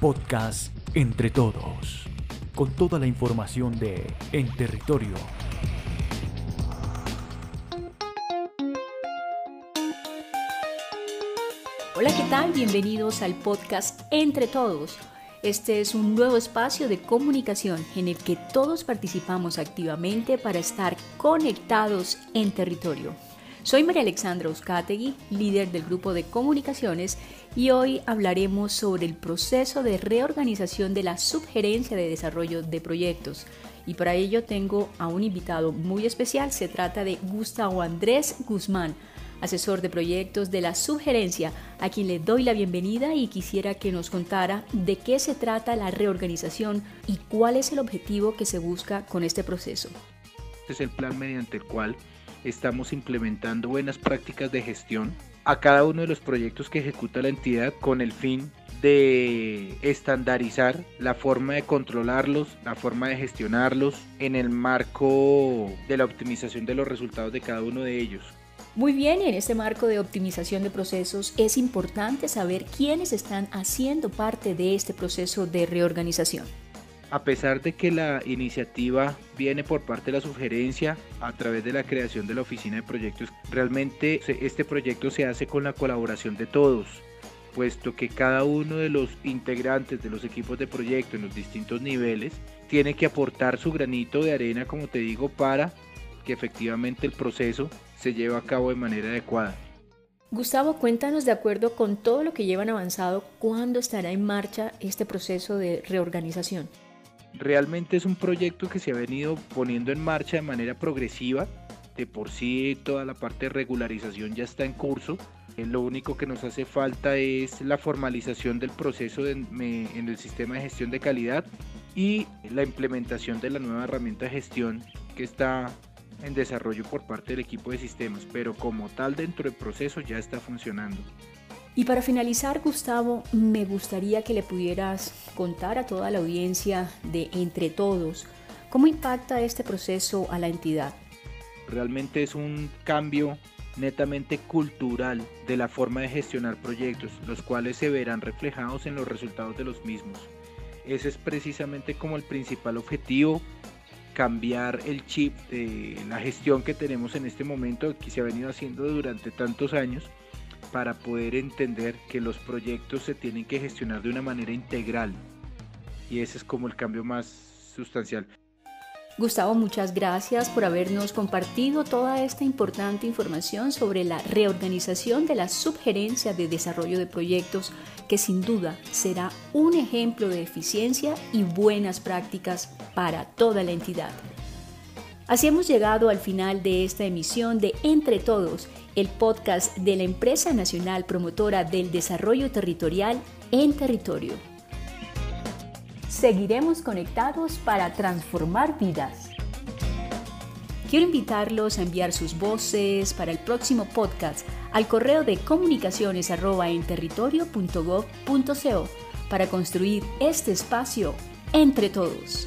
Podcast Entre Todos, con toda la información de En Territorio. Hola, ¿qué tal? Bienvenidos al podcast Entre Todos. Este es un nuevo espacio de comunicación en el que todos participamos activamente para estar conectados en territorio. Soy María Alexandra Uzcategui, líder del grupo de comunicaciones, y hoy hablaremos sobre el proceso de reorganización de la subgerencia de desarrollo de proyectos. Y para ello tengo a un invitado muy especial, se trata de Gustavo Andrés Guzmán, asesor de proyectos de la subgerencia, a quien le doy la bienvenida y quisiera que nos contara de qué se trata la reorganización y cuál es el objetivo que se busca con este proceso. Este es el plan mediante el cual estamos implementando buenas prácticas de gestión a cada uno de los proyectos que ejecuta la entidad con el fin de estandarizar la forma de controlarlos, la forma de gestionarlos en el marco de la optimización de los resultados de cada uno de ellos. Muy bien, en este marco de optimización de procesos es importante saber quiénes están haciendo parte de este proceso de reorganización a pesar de que la iniciativa viene por parte de la sugerencia a través de la creación de la oficina de proyectos, realmente este proyecto se hace con la colaboración de todos, puesto que cada uno de los integrantes de los equipos de proyecto en los distintos niveles tiene que aportar su granito de arena, como te digo, para que efectivamente el proceso se lleve a cabo de manera adecuada. Gustavo, cuéntanos de acuerdo con todo lo que llevan avanzado, ¿cuándo estará en marcha este proceso de reorganización? Realmente es un proyecto que se ha venido poniendo en marcha de manera progresiva. De por sí toda la parte de regularización ya está en curso. Eh, lo único que nos hace falta es la formalización del proceso en el sistema de gestión de calidad y la implementación de la nueva herramienta de gestión que está en desarrollo por parte del equipo de sistemas, pero como tal dentro del proceso ya está funcionando. Y para finalizar, Gustavo, me gustaría que le pudieras contar a toda la audiencia de Entre Todos cómo impacta este proceso a la entidad. Realmente es un cambio netamente cultural de la forma de gestionar proyectos, los cuales se verán reflejados en los resultados de los mismos. Ese es precisamente como el principal objetivo, cambiar el chip de la gestión que tenemos en este momento, que se ha venido haciendo durante tantos años, para poder entender que los proyectos se tienen que gestionar de una manera integral. Y ese es como el cambio más sustancial. Gustavo, muchas gracias por habernos compartido toda esta importante información sobre la reorganización de la subgerencia de desarrollo de proyectos, que sin duda será un ejemplo de eficiencia y buenas prácticas para toda la entidad. Así hemos llegado al final de esta emisión de Entre Todos el podcast de la Empresa Nacional Promotora del Desarrollo Territorial en Territorio. Seguiremos conectados para transformar vidas. Quiero invitarlos a enviar sus voces para el próximo podcast al correo de comunicaciones para construir este espacio entre todos.